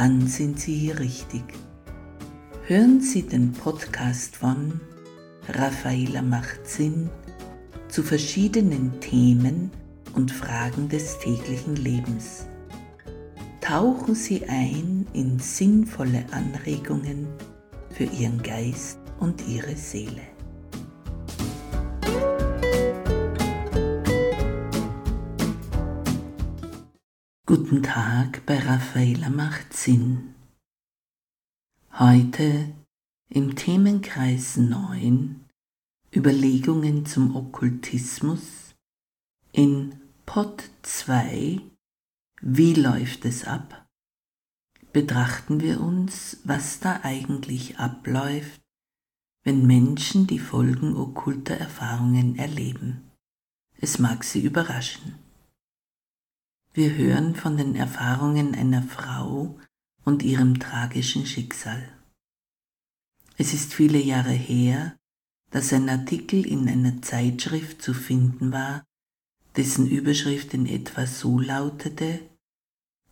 dann sind Sie hier richtig. Hören Sie den Podcast von Raffaela macht Sinn zu verschiedenen Themen und Fragen des täglichen Lebens. Tauchen Sie ein in sinnvolle Anregungen für Ihren Geist und Ihre Seele. Guten Tag bei Raffaella macht Sinn. Heute im Themenkreis 9 Überlegungen zum Okkultismus in Pod 2 Wie läuft es ab? betrachten wir uns, was da eigentlich abläuft, wenn Menschen die Folgen okkulter Erfahrungen erleben. Es mag sie überraschen. Wir hören von den Erfahrungen einer Frau und ihrem tragischen Schicksal. Es ist viele Jahre her, dass ein Artikel in einer Zeitschrift zu finden war, dessen Überschrift in etwa so lautete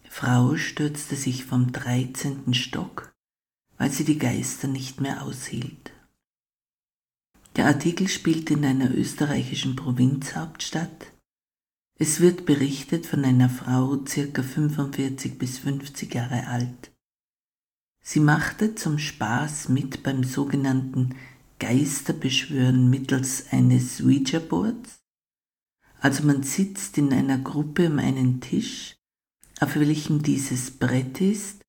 Frau stürzte sich vom dreizehnten Stock, weil sie die Geister nicht mehr aushielt. Der Artikel spielt in einer österreichischen Provinzhauptstadt es wird berichtet von einer Frau circa 45 bis 50 Jahre alt. Sie machte zum Spaß mit beim sogenannten Geisterbeschwören mittels eines Ouija-Boards. Also man sitzt in einer Gruppe um einen Tisch, auf welchem dieses Brett ist,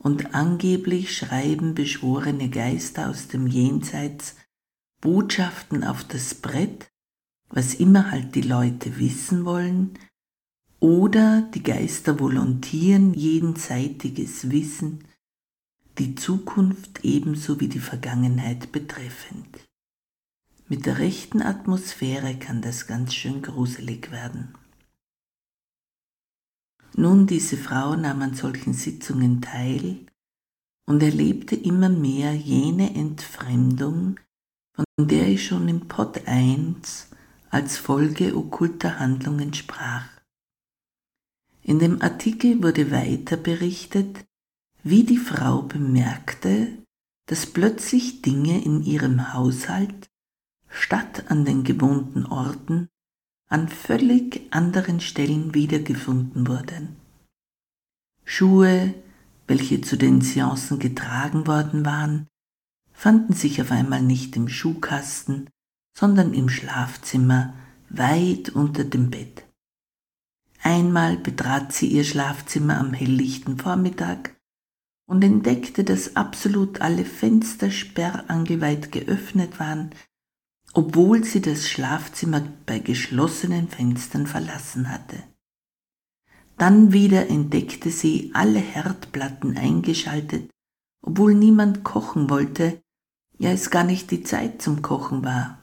und angeblich schreiben beschworene Geister aus dem Jenseits Botschaften auf das Brett, was immer halt die Leute wissen wollen, oder die Geister volontieren jenseitiges Wissen, die Zukunft ebenso wie die Vergangenheit betreffend. Mit der rechten Atmosphäre kann das ganz schön gruselig werden. Nun, diese Frau nahm an solchen Sitzungen teil und erlebte immer mehr jene Entfremdung, von der ich schon im Pod 1 als Folge okkulter Handlungen sprach. In dem Artikel wurde weiter berichtet, wie die Frau bemerkte, dass plötzlich Dinge in ihrem Haushalt statt an den gewohnten Orten an völlig anderen Stellen wiedergefunden wurden. Schuhe, welche zu den Seancen getragen worden waren, fanden sich auf einmal nicht im Schuhkasten, sondern im Schlafzimmer weit unter dem Bett. Einmal betrat sie ihr Schlafzimmer am helllichten Vormittag und entdeckte, dass absolut alle Fenster sperrangelweit geöffnet waren, obwohl sie das Schlafzimmer bei geschlossenen Fenstern verlassen hatte. Dann wieder entdeckte sie alle Herdplatten eingeschaltet, obwohl niemand kochen wollte, ja es gar nicht die Zeit zum Kochen war.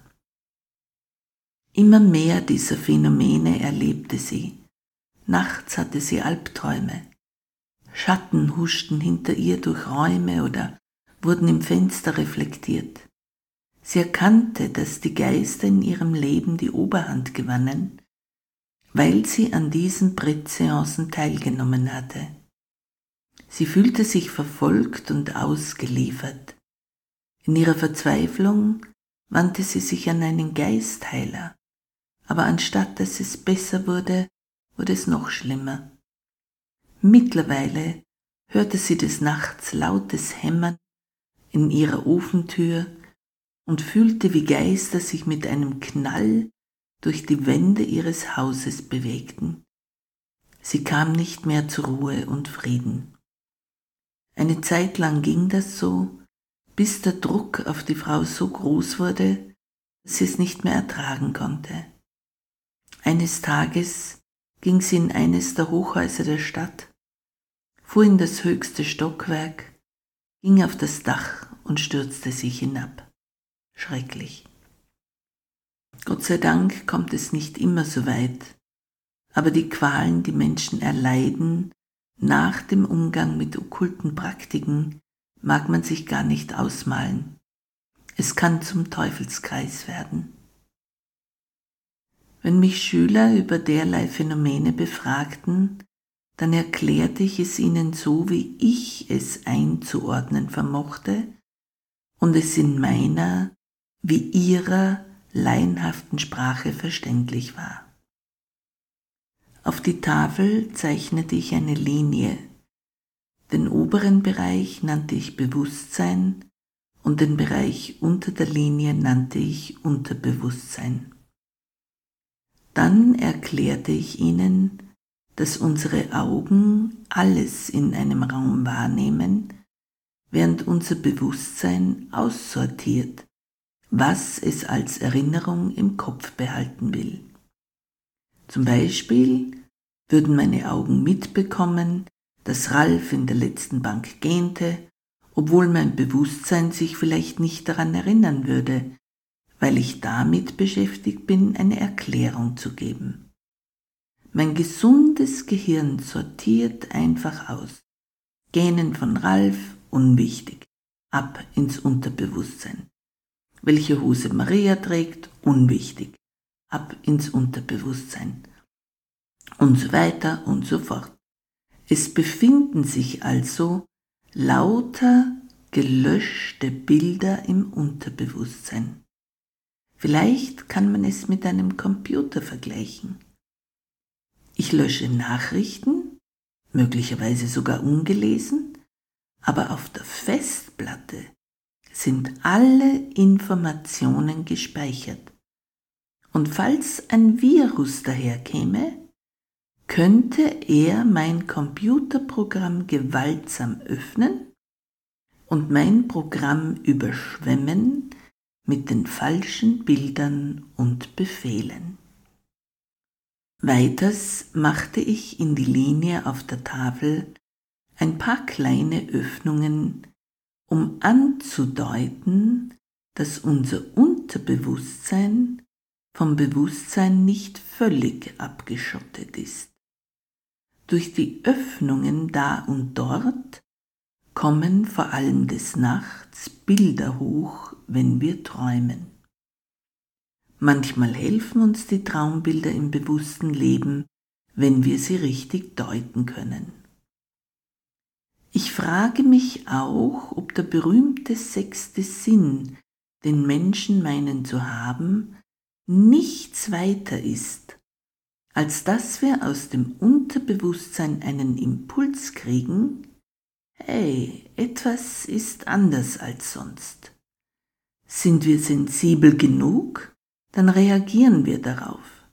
Immer mehr dieser Phänomene erlebte sie. Nachts hatte sie Albträume. Schatten huschten hinter ihr durch Räume oder wurden im Fenster reflektiert. Sie erkannte, dass die Geister in ihrem Leben die Oberhand gewannen, weil sie an diesen Brettseancen teilgenommen hatte. Sie fühlte sich verfolgt und ausgeliefert. In ihrer Verzweiflung wandte sie sich an einen Geistheiler, aber anstatt dass es besser wurde, wurde es noch schlimmer. Mittlerweile hörte sie des Nachts lautes Hämmern in ihrer Ofentür und fühlte, wie Geister sich mit einem Knall durch die Wände ihres Hauses bewegten. Sie kam nicht mehr zur Ruhe und Frieden. Eine Zeit lang ging das so, bis der Druck auf die Frau so groß wurde, dass sie es nicht mehr ertragen konnte. Eines Tages ging sie in eines der Hochhäuser der Stadt. fuhr in das höchste Stockwerk, ging auf das Dach und stürzte sich hinab. Schrecklich. Gott sei Dank kommt es nicht immer so weit, aber die Qualen, die Menschen erleiden nach dem Umgang mit okkulten Praktiken, mag man sich gar nicht ausmalen. Es kann zum Teufelskreis werden. Wenn mich Schüler über derlei Phänomene befragten, dann erklärte ich es ihnen so, wie ich es einzuordnen vermochte und es in meiner wie ihrer laienhaften Sprache verständlich war. Auf die Tafel zeichnete ich eine Linie. Den oberen Bereich nannte ich Bewusstsein und den Bereich unter der Linie nannte ich Unterbewusstsein. Dann erklärte ich ihnen, dass unsere Augen alles in einem Raum wahrnehmen, während unser Bewusstsein aussortiert, was es als Erinnerung im Kopf behalten will. Zum Beispiel würden meine Augen mitbekommen, dass Ralf in der letzten Bank gähnte, obwohl mein Bewusstsein sich vielleicht nicht daran erinnern würde, weil ich damit beschäftigt bin, eine Erklärung zu geben. Mein gesundes Gehirn sortiert einfach aus. Gähnen von Ralf, unwichtig. Ab ins Unterbewusstsein. Welche Hose Maria trägt, unwichtig. Ab ins Unterbewusstsein. Und so weiter und so fort. Es befinden sich also lauter gelöschte Bilder im Unterbewusstsein. Vielleicht kann man es mit einem Computer vergleichen. Ich lösche Nachrichten, möglicherweise sogar ungelesen, aber auf der Festplatte sind alle Informationen gespeichert. Und falls ein Virus daherkäme, könnte er mein Computerprogramm gewaltsam öffnen und mein Programm überschwemmen mit den falschen Bildern und Befehlen. Weiters machte ich in die Linie auf der Tafel ein paar kleine Öffnungen, um anzudeuten, dass unser Unterbewusstsein vom Bewusstsein nicht völlig abgeschottet ist. Durch die Öffnungen da und dort kommen vor allem des Nachts Bilder hoch, wenn wir träumen. Manchmal helfen uns die Traumbilder im bewussten Leben, wenn wir sie richtig deuten können. Ich frage mich auch, ob der berühmte sechste Sinn, den Menschen meinen zu haben, nichts weiter ist, als dass wir aus dem Unterbewusstsein einen Impuls kriegen, hey, etwas ist anders als sonst. Sind wir sensibel genug, dann reagieren wir darauf.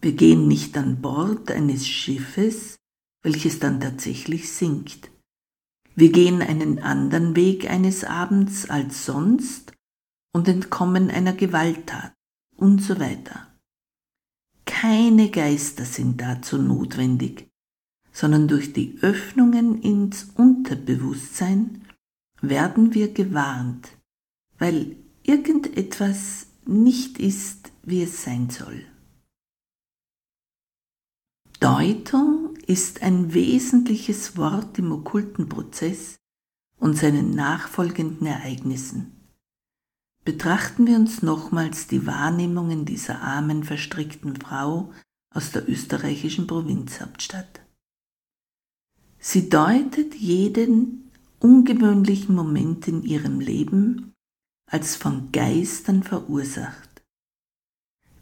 Wir gehen nicht an Bord eines Schiffes, welches dann tatsächlich sinkt. Wir gehen einen anderen Weg eines Abends als sonst und entkommen einer Gewalttat und so weiter. Keine Geister sind dazu notwendig, sondern durch die Öffnungen ins Unterbewusstsein werden wir gewarnt, weil irgendetwas nicht ist, wie es sein soll. Deutung ist ein wesentliches Wort im okkulten Prozess und seinen nachfolgenden Ereignissen. Betrachten wir uns nochmals die Wahrnehmungen dieser armen, verstrickten Frau aus der österreichischen Provinzhauptstadt. Sie deutet jeden ungewöhnlichen Moment in ihrem Leben als von Geistern verursacht.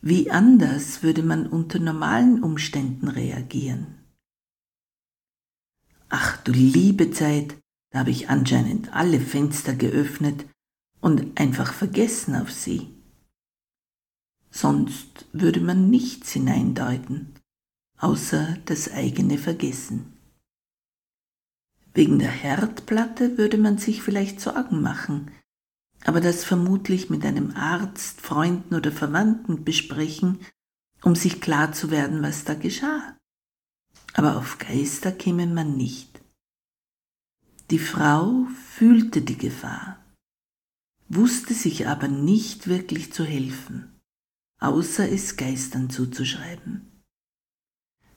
Wie anders würde man unter normalen Umständen reagieren? Ach du liebe Zeit, da habe ich anscheinend alle Fenster geöffnet und einfach vergessen auf sie. Sonst würde man nichts hineindeuten, außer das eigene Vergessen. Wegen der Herdplatte würde man sich vielleicht Sorgen machen, aber das vermutlich mit einem Arzt, Freunden oder Verwandten besprechen, um sich klar zu werden, was da geschah. Aber auf Geister käme man nicht. Die Frau fühlte die Gefahr, wusste sich aber nicht wirklich zu helfen, außer es Geistern zuzuschreiben.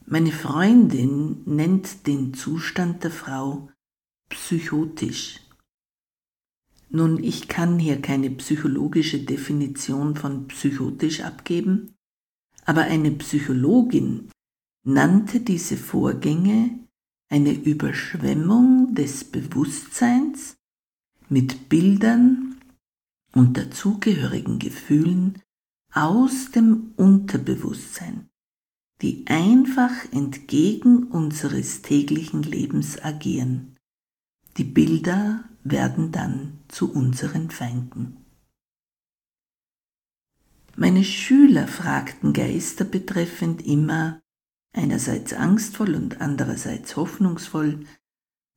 Meine Freundin nennt den Zustand der Frau psychotisch. Nun, ich kann hier keine psychologische Definition von psychotisch abgeben, aber eine Psychologin nannte diese Vorgänge eine Überschwemmung des Bewusstseins mit Bildern und dazugehörigen Gefühlen aus dem Unterbewusstsein, die einfach entgegen unseres täglichen Lebens agieren. Die Bilder werden dann zu unseren Feinden. Meine Schüler fragten Geister betreffend immer, einerseits angstvoll und andererseits hoffnungsvoll,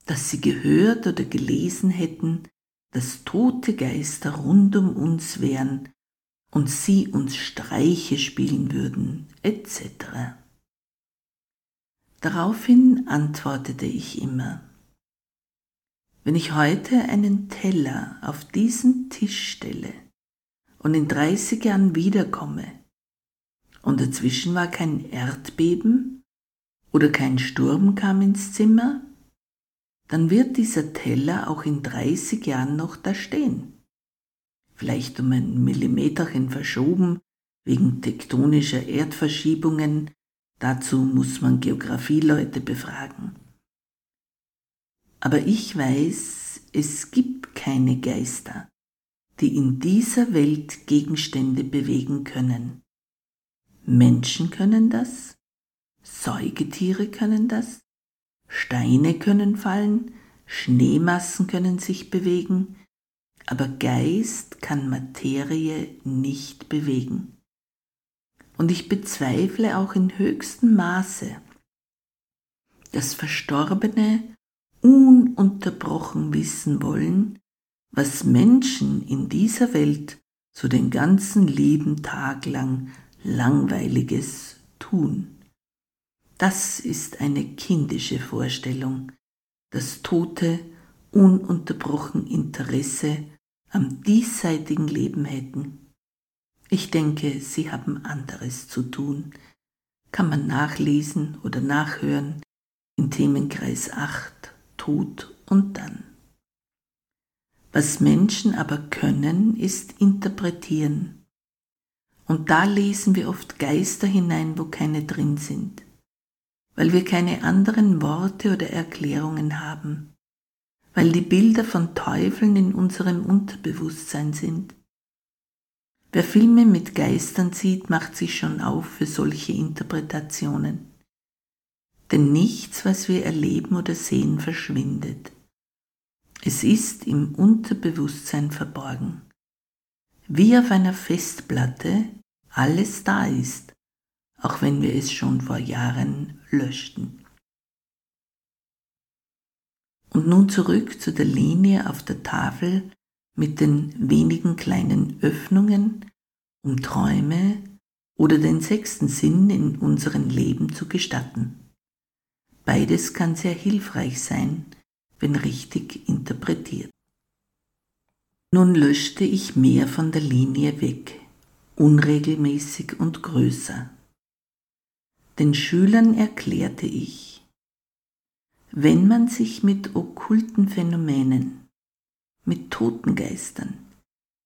dass sie gehört oder gelesen hätten, dass tote Geister rund um uns wären und sie uns Streiche spielen würden, etc. Daraufhin antwortete ich immer, wenn ich heute einen Teller auf diesen Tisch stelle und in 30 Jahren wiederkomme und dazwischen war kein Erdbeben oder kein Sturm kam ins Zimmer, dann wird dieser Teller auch in 30 Jahren noch da stehen. Vielleicht um ein Millimeterchen verschoben wegen tektonischer Erdverschiebungen, dazu muss man Geografieleute befragen. Aber ich weiß, es gibt keine Geister, die in dieser Welt Gegenstände bewegen können. Menschen können das, Säugetiere können das, Steine können fallen, Schneemassen können sich bewegen, aber Geist kann Materie nicht bewegen. Und ich bezweifle auch in höchstem Maße, dass Verstorbene ununterbrochen wissen wollen, was Menschen in dieser Welt so den ganzen lieben Tag lang Langweiliges tun. Das ist eine kindische Vorstellung, dass Tote ununterbrochen Interesse am diesseitigen Leben hätten. Ich denke, sie haben anderes zu tun. Kann man nachlesen oder nachhören in Themenkreis 8 Tod und dann. Was Menschen aber können, ist interpretieren und da lesen wir oft Geister hinein, wo keine drin sind, weil wir keine anderen Worte oder Erklärungen haben, weil die Bilder von Teufeln in unserem Unterbewusstsein sind. Wer Filme mit Geistern sieht, macht sich schon auf für solche Interpretationen. Denn nichts, was wir erleben oder sehen, verschwindet. Es ist im Unterbewusstsein verborgen. Wie auf einer Festplatte alles da ist, auch wenn wir es schon vor Jahren löschten. Und nun zurück zu der Linie auf der Tafel mit den wenigen kleinen Öffnungen, um Träume oder den sechsten Sinn in unserem Leben zu gestatten. Beides kann sehr hilfreich sein, wenn richtig interpretiert. Nun löschte ich mehr von der Linie weg unregelmäßig und größer. Den Schülern erklärte ich, wenn man sich mit okkulten Phänomenen, mit Totengeistern,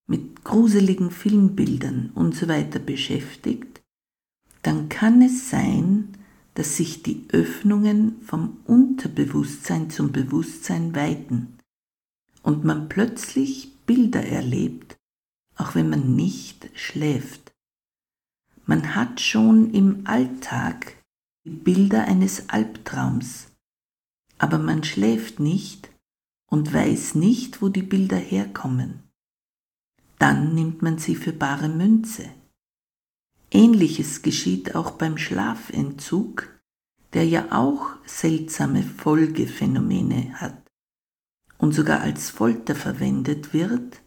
mit gruseligen Filmbildern usw. So beschäftigt, dann kann es sein, dass sich die Öffnungen vom Unterbewusstsein zum Bewusstsein weiten und man plötzlich Bilder erlebt, auch wenn man nicht schläft. Man hat schon im Alltag die Bilder eines Albtraums, aber man schläft nicht und weiß nicht, wo die Bilder herkommen. Dann nimmt man sie für bare Münze. Ähnliches geschieht auch beim Schlafentzug, der ja auch seltsame Folgephänomene hat und sogar als Folter verwendet wird,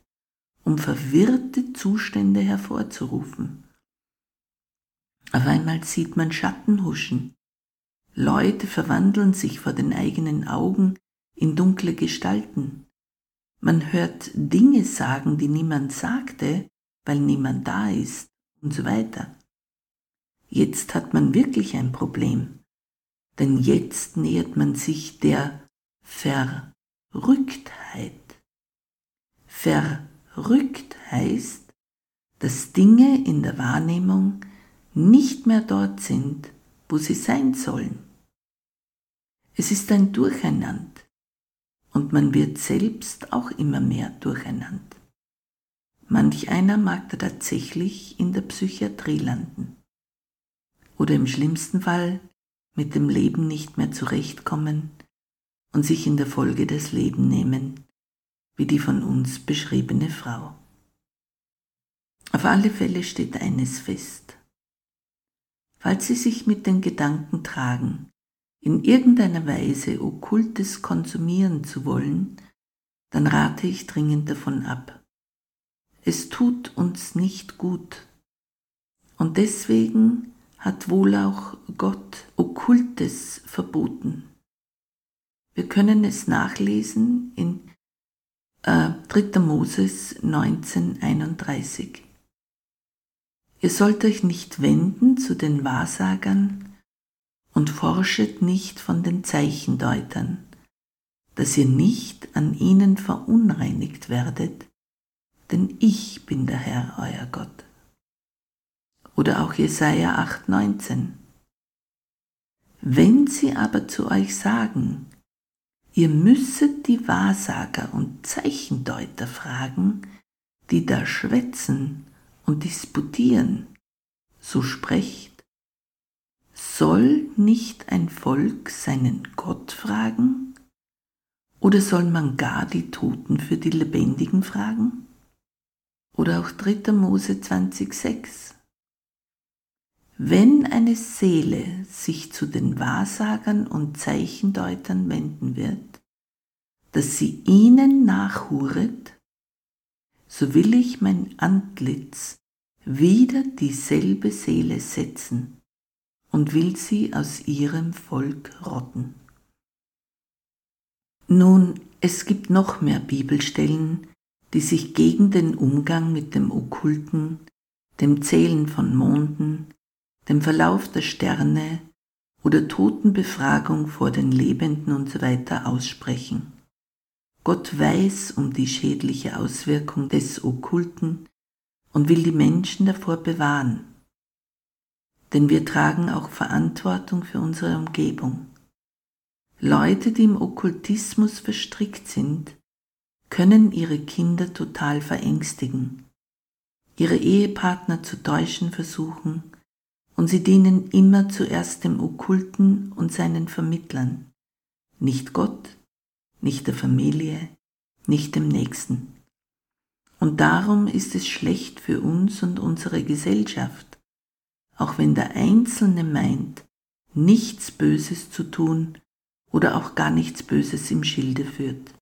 um verwirrte Zustände hervorzurufen. Auf einmal sieht man Schatten huschen. Leute verwandeln sich vor den eigenen Augen in dunkle Gestalten. Man hört Dinge sagen, die niemand sagte, weil niemand da ist und so weiter. Jetzt hat man wirklich ein Problem, denn jetzt nähert man sich der Verrücktheit. Verrückt heißt, dass Dinge in der Wahrnehmung nicht mehr dort sind, wo sie sein sollen. Es ist ein Durcheinander und man wird selbst auch immer mehr durcheinander. Manch einer mag da tatsächlich in der Psychiatrie landen oder im schlimmsten Fall mit dem Leben nicht mehr zurechtkommen und sich in der Folge das Leben nehmen, wie die von uns beschriebene Frau. Auf alle Fälle steht eines fest. Falls Sie sich mit den Gedanken tragen, in irgendeiner Weise Okkultes konsumieren zu wollen, dann rate ich dringend davon ab. Es tut uns nicht gut. Und deswegen hat wohl auch Gott Okkultes verboten. Wir können es nachlesen in äh, 3. Moses 1931. Ihr sollt euch nicht wenden zu den Wahrsagern und forschet nicht von den Zeichendeutern, dass ihr nicht an ihnen verunreinigt werdet, denn ich bin der Herr, euer Gott. Oder auch Jesaja 8,19. Wenn sie aber zu euch sagen, ihr müsset die Wahrsager und Zeichendeuter fragen, die da schwätzen und disputieren, so sprecht, soll nicht ein Volk seinen Gott fragen? Oder soll man gar die Toten für die Lebendigen fragen? Oder auch 3. Mose 20,6. Wenn eine Seele sich zu den Wahrsagern und Zeichendeutern wenden wird, dass sie ihnen nachhuret, so will ich mein Antlitz wieder dieselbe Seele setzen und will sie aus ihrem Volk rotten. Nun, es gibt noch mehr Bibelstellen, die sich gegen den Umgang mit dem Okkulten, dem Zählen von Monden, dem Verlauf der Sterne oder Totenbefragung vor den Lebenden usw. So aussprechen. Gott weiß um die schädliche Auswirkung des Okkulten und will die Menschen davor bewahren. Denn wir tragen auch Verantwortung für unsere Umgebung. Leute, die im Okkultismus verstrickt sind, können ihre Kinder total verängstigen, ihre Ehepartner zu täuschen versuchen und sie dienen immer zuerst dem Okkulten und seinen Vermittlern, nicht Gott, nicht der Familie, nicht dem Nächsten. Und darum ist es schlecht für uns und unsere Gesellschaft, auch wenn der Einzelne meint, nichts Böses zu tun oder auch gar nichts Böses im Schilde führt.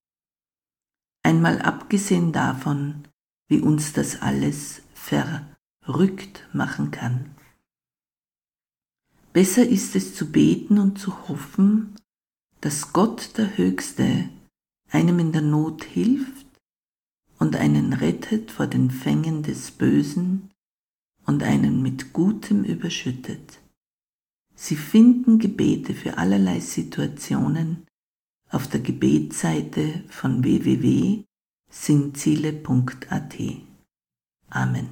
Einmal abgesehen davon, wie uns das alles verrückt machen kann. Besser ist es zu beten und zu hoffen, dass Gott der Höchste einem in der Not hilft und einen rettet vor den Fängen des Bösen und einen mit Gutem überschüttet. Sie finden Gebete für allerlei Situationen auf der Gebetsseite von www.singziele.at. Amen.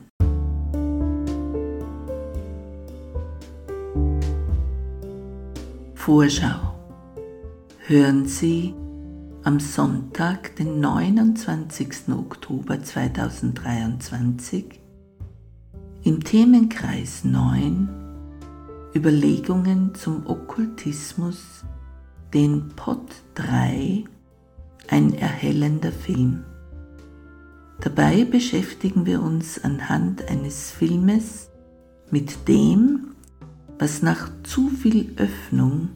Vorschau. Hören Sie am Sonntag, den 29. Oktober 2023, im Themenkreis 9 Überlegungen zum Okkultismus den Pod 3 ein erhellender Film. Dabei beschäftigen wir uns anhand eines Filmes mit dem, was nach zu viel Öffnung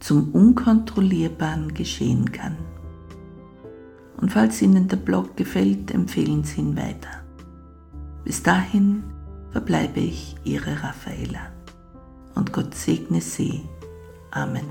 zum Unkontrollierbaren geschehen kann. Und falls Ihnen der Blog gefällt, empfehlen Sie ihn weiter. Bis dahin verbleibe ich Ihre Raffaella und Gott segne Sie. Amen.